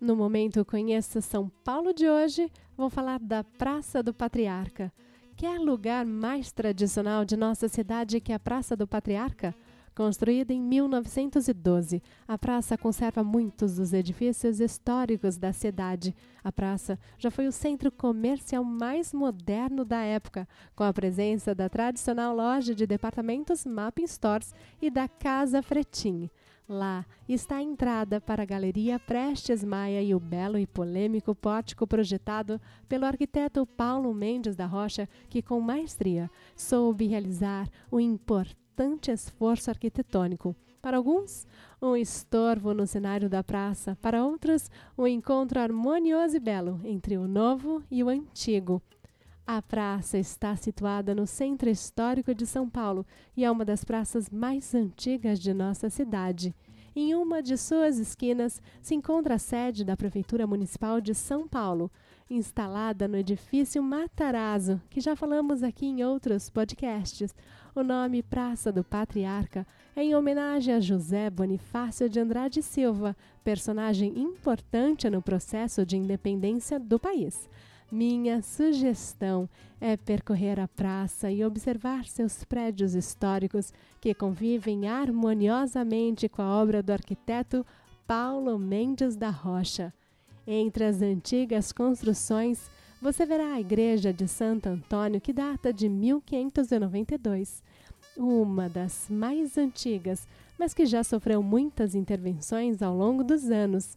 No momento Conheça São Paulo de hoje, vou falar da Praça do Patriarca. Quer lugar mais tradicional de nossa cidade que a Praça do Patriarca? Construída em 1912, a praça conserva muitos dos edifícios históricos da cidade. A praça já foi o centro comercial mais moderno da época, com a presença da tradicional loja de departamentos Mapping Stores e da Casa Fretim. Lá está a entrada para a Galeria Prestes Maia e o belo e polêmico pórtico projetado pelo arquiteto Paulo Mendes da Rocha, que com maestria soube realizar o importante esforço arquitetônico. Para alguns, um estorvo no cenário da praça, para outros, um encontro harmonioso e belo entre o novo e o antigo. A praça está situada no centro histórico de São Paulo e é uma das praças mais antigas de nossa cidade. Em uma de suas esquinas se encontra a sede da Prefeitura Municipal de São Paulo, instalada no edifício Matarazzo, que já falamos aqui em outros podcasts. O nome Praça do Patriarca é em homenagem a José Bonifácio de Andrade Silva, personagem importante no processo de independência do país. Minha sugestão é percorrer a praça e observar seus prédios históricos que convivem harmoniosamente com a obra do arquiteto Paulo Mendes da Rocha. Entre as antigas construções, você verá a igreja de Santo Antônio, que data de 1592, uma das mais antigas, mas que já sofreu muitas intervenções ao longo dos anos.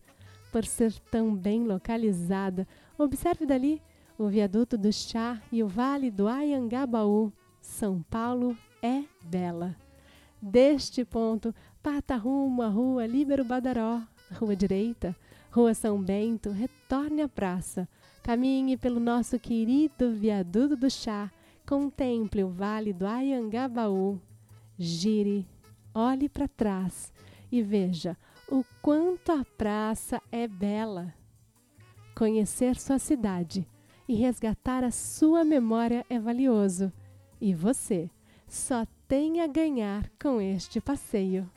Por ser tão bem localizada, observe dali o viaduto do Chá e o vale do Ayangabaú. São Paulo é bela. Deste ponto, parta rumo à rua Líbero Badaró, rua direita, rua São Bento, retorne à praça. Caminhe pelo nosso querido viaduto do Chá, contemple o vale do Ayangabaú. Gire, olhe para trás e veja o quanto a praça é bela. Conhecer sua cidade e resgatar a sua memória é valioso. E você só tem a ganhar com este passeio.